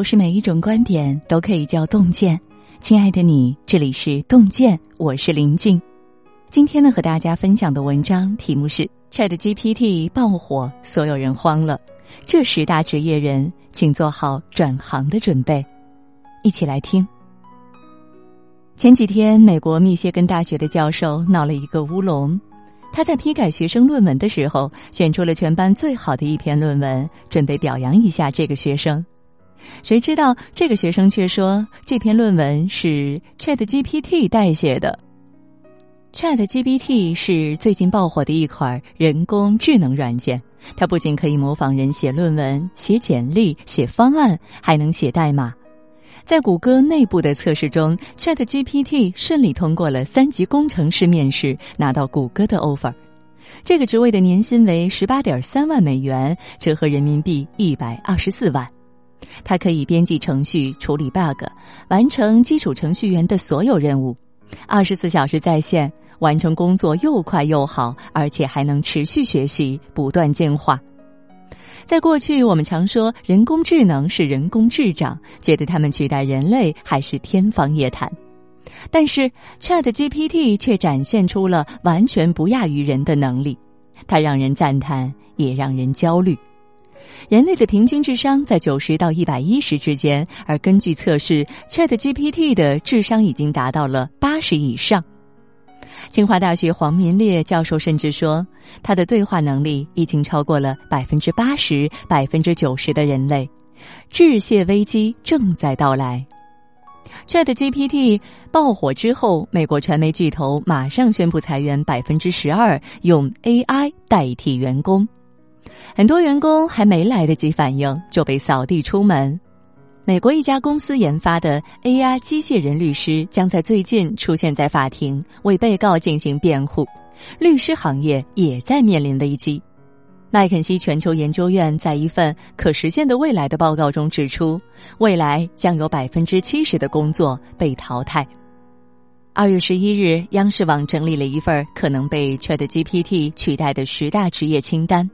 不是每一种观点都可以叫洞见。亲爱的你，这里是洞见，我是林静。今天呢，和大家分享的文章题目是 Chat GPT 爆火，所有人慌了。这十大职业人，请做好转行的准备。一起来听。前几天，美国密歇根大学的教授闹了一个乌龙。他在批改学生论文的时候，选出了全班最好的一篇论文，准备表扬一下这个学生。谁知道这个学生却说这篇论文是 Chat GPT 代写的。Chat GPT 是最近爆火的一款人工智能软件，它不仅可以模仿人写论文、写简历、写方案，还能写代码。在谷歌内部的测试中，Chat GPT 顺利通过了三级工程师面试，拿到谷歌的 offer。这个职位的年薪为十八点三万美元，折合人民币一百二十四万。它可以编辑程序、处理 bug，完成基础程序员的所有任务，二十四小时在线，完成工作又快又好，而且还能持续学习，不断进化。在过去，我们常说人工智能是人工智障，觉得他们取代人类还是天方夜谭。但是，Chat GPT 却展现出了完全不亚于人的能力，它让人赞叹，也让人焦虑。人类的平均智商在九十到一百一十之间，而根据测试，Chat GPT 的智商已经达到了八十以上。清华大学黄明烈教授甚至说，他的对话能力已经超过了百分之八十、百分之九十的人类，致谢危机正在到来。Chat GPT 爆火之后，美国传媒巨头马上宣布裁员百分之十二，用 AI 代替员工。很多员工还没来得及反应，就被扫地出门。美国一家公司研发的 AI 机械人律师将在最近出现在法庭，为被告进行辩护。律师行业也在面临危机。麦肯锡全球研究院在一份可实现的未来的报告中指出，未来将有百分之七十的工作被淘汰。二月十一日，央视网整理了一份可能被 ChatGPT 取代的十大职业清单，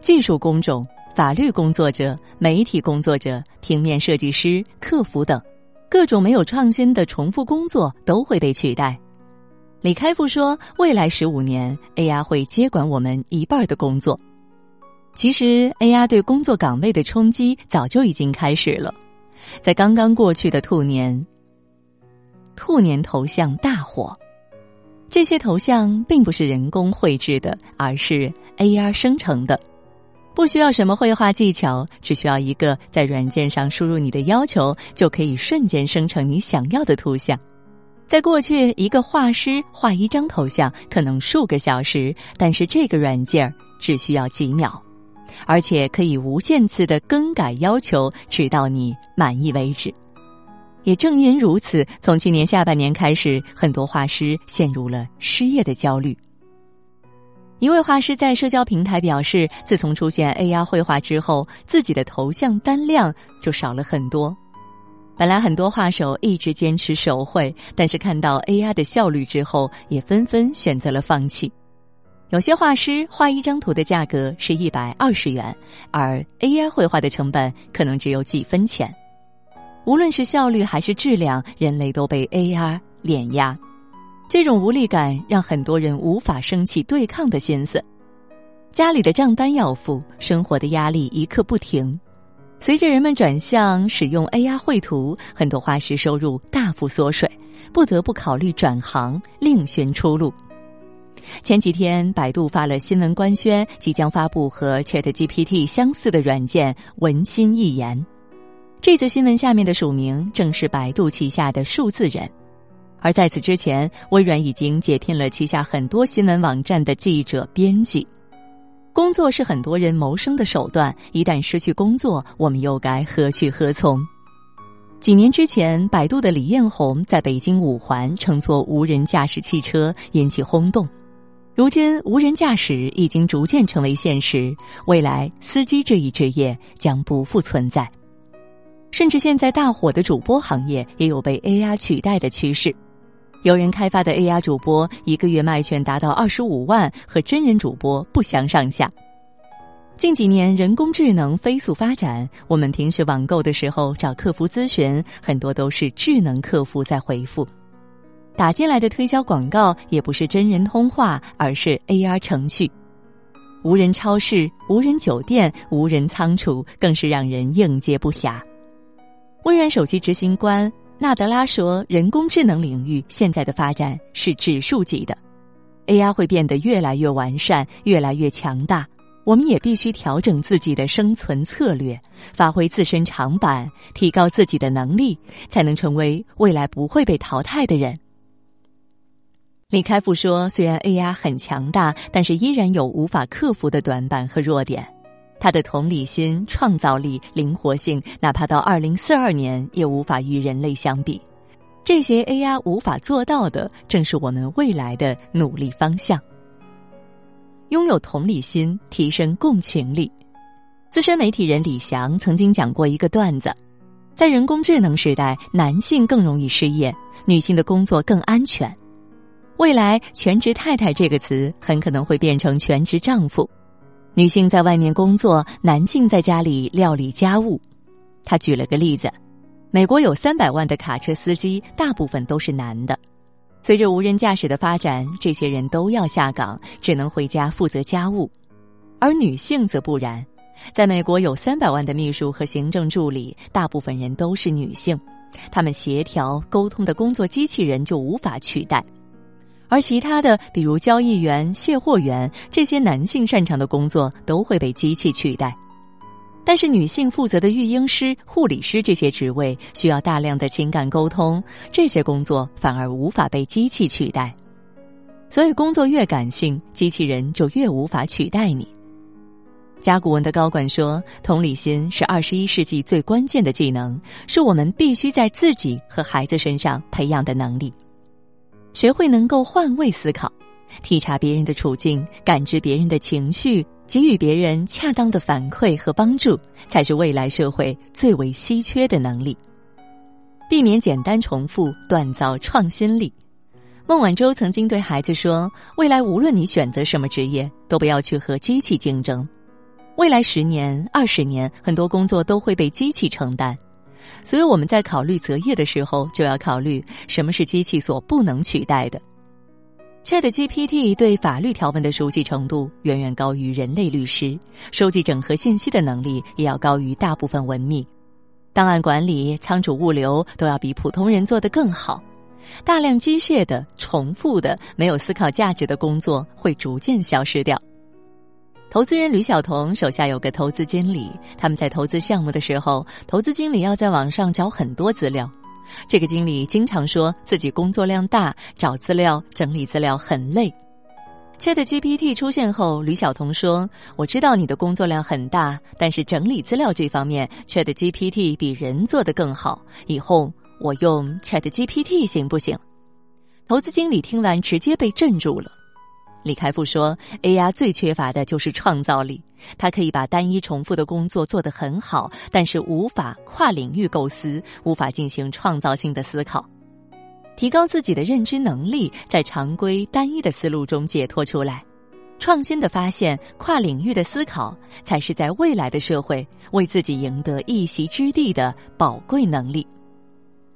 技术工种。法律工作者、媒体工作者、平面设计师、客服等，各种没有创新的重复工作都会被取代。李开复说：“未来十五年，AI 会接管我们一半的工作。”其实，AI 对工作岗位的冲击早就已经开始了。在刚刚过去的兔年，兔年头像大火，这些头像并不是人工绘制的，而是 AI 生成的。不需要什么绘画技巧，只需要一个在软件上输入你的要求，就可以瞬间生成你想要的图像。在过去，一个画师画一张头像可能数个小时，但是这个软件只需要几秒，而且可以无限次的更改要求，直到你满意为止。也正因如此，从去年下半年开始，很多画师陷入了失业的焦虑。一位画师在社交平台表示，自从出现 AI 绘画之后，自己的头像单量就少了很多。本来很多画手一直坚持手绘，但是看到 AI 的效率之后，也纷纷选择了放弃。有些画师画一张图的价格是一百二十元，而 AI 绘画的成本可能只有几分钱。无论是效率还是质量，人类都被 AI 碾压。这种无力感让很多人无法生起对抗的心思，家里的账单要付，生活的压力一刻不停。随着人们转向使用 AI 绘图，很多画师收入大幅缩水，不得不考虑转行，另寻出路。前几天，百度发了新闻官宣，即将发布和 ChatGPT 相似的软件“文心一言”。这则新闻下面的署名正是百度旗下的数字人。而在此之前，微软已经解聘了旗下很多新闻网站的记者、编辑。工作是很多人谋生的手段，一旦失去工作，我们又该何去何从？几年之前，百度的李彦宏在北京五环乘坐无人驾驶汽车引起轰动。如今，无人驾驶已经逐渐成为现实，未来司机这一职业将不复存在。甚至现在大火的主播行业也有被 AI 取代的趋势。有人开发的 AI 主播一个月卖权达到二十五万，和真人主播不相上下。近几年，人工智能飞速发展，我们平时网购的时候找客服咨询，很多都是智能客服在回复。打进来的推销广告也不是真人通话，而是 AR 程序。无人超市、无人酒店、无人仓储，更是让人应接不暇。微软首席执行官纳德拉说：“人工智能领域现在的发展是指数级的，AI 会变得越来越完善，越来越强大。”我们也必须调整自己的生存策略，发挥自身长板，提高自己的能力，才能成为未来不会被淘汰的人。李开复说：“虽然 AI 很强大，但是依然有无法克服的短板和弱点。他的同理心、创造力、灵活性，哪怕到二零四二年也无法与人类相比。这些 AI 无法做到的，正是我们未来的努力方向。”拥有同理心，提升共情力。资深媒体人李翔曾经讲过一个段子：在人工智能时代，男性更容易失业，女性的工作更安全。未来“全职太太”这个词很可能会变成“全职丈夫”。女性在外面工作，男性在家里料理家务。他举了个例子：美国有三百万的卡车司机，大部分都是男的。随着无人驾驶的发展，这些人都要下岗，只能回家负责家务，而女性则不然。在美国，有三百万的秘书和行政助理，大部分人都是女性，他们协调沟通的工作机器人就无法取代，而其他的，比如交易员、卸货员这些男性擅长的工作，都会被机器取代。但是，女性负责的育婴师、护理师这些职位需要大量的情感沟通，这些工作反而无法被机器取代。所以，工作越感性，机器人就越无法取代你。甲骨文的高管说：“同理心是二十一世纪最关键的技能，是我们必须在自己和孩子身上培养的能力。学会能够换位思考，体察别人的处境，感知别人的情绪。”给予别人恰当的反馈和帮助，才是未来社会最为稀缺的能力。避免简单重复，锻造创新力。孟晚舟曾经对孩子说：“未来无论你选择什么职业，都不要去和机器竞争。未来十年、二十年，很多工作都会被机器承担。所以我们在考虑择业的时候，就要考虑什么是机器所不能取代的。” Chat GPT 对法律条文的熟悉程度远远高于人类律师，收集整合信息的能力也要高于大部分文秘，档案管理、仓储物流都要比普通人做得更好。大量机械的、重复的、没有思考价值的工作会逐渐消失掉。投资人吕晓彤手下有个投资经理，他们在投资项目的时候，投资经理要在网上找很多资料。这个经理经常说自己工作量大，找资料、整理资料很累。Chat GPT 出现后，吕晓彤说：“我知道你的工作量很大，但是整理资料这方面，Chat GPT 比人做得更好。以后我用 Chat GPT 行不行？”投资经理听完直接被镇住了。李开复说：“AI 最缺乏的就是创造力。它可以把单一重复的工作做得很好，但是无法跨领域构思，无法进行创造性的思考。提高自己的认知能力，在常规单一的思路中解脱出来，创新的发现，跨领域的思考，才是在未来的社会为自己赢得一席之地的宝贵能力。”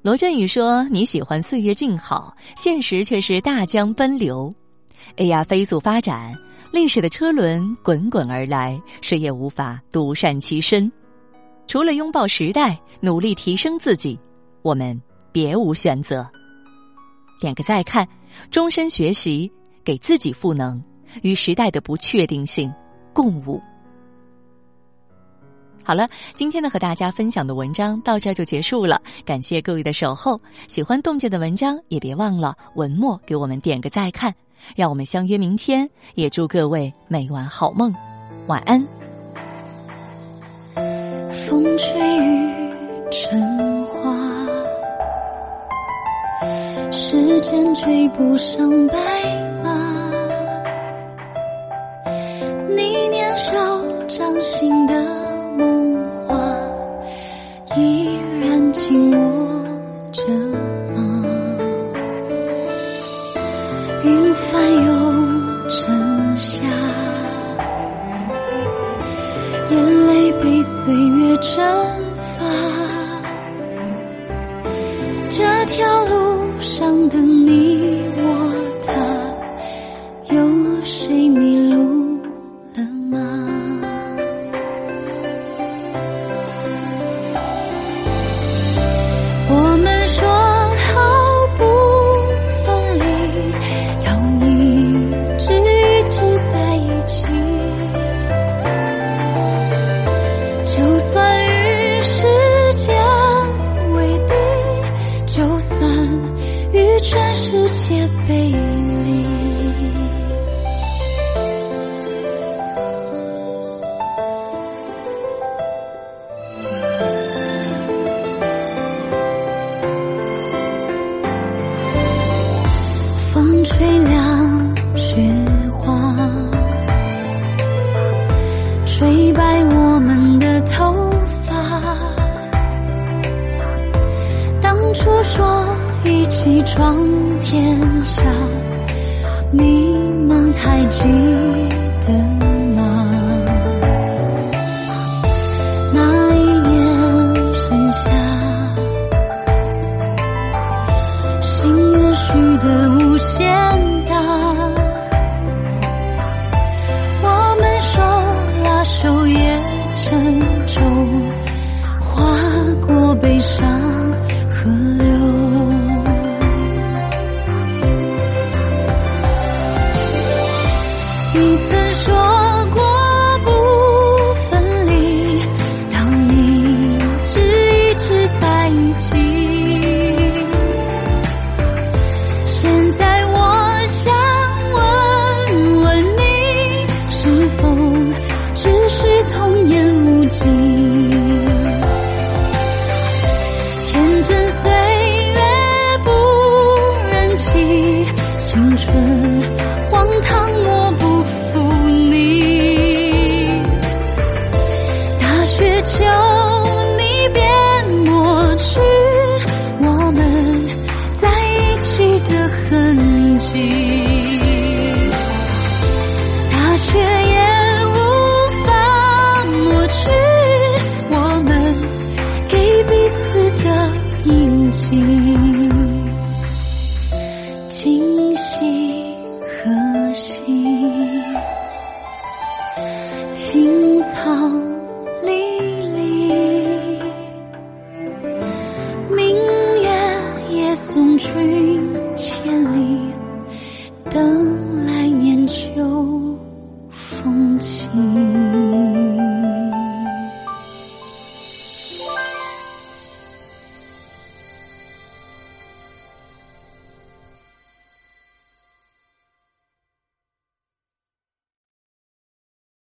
罗振宇说：“你喜欢岁月静好，现实却是大江奔流。” AI 飞速发展，历史的车轮滚滚而来，谁也无法独善其身。除了拥抱时代，努力提升自己，我们别无选择。点个再看，终身学习，给自己赋能，与时代的不确定性共舞。好了，今天呢和大家分享的文章到这就结束了，感谢各位的守候。喜欢洞见的文章，也别忘了文末给我们点个再看。让我们相约明天，也祝各位每晚好梦，晚安。风吹雨成花，时间追不上白你只送君千里等来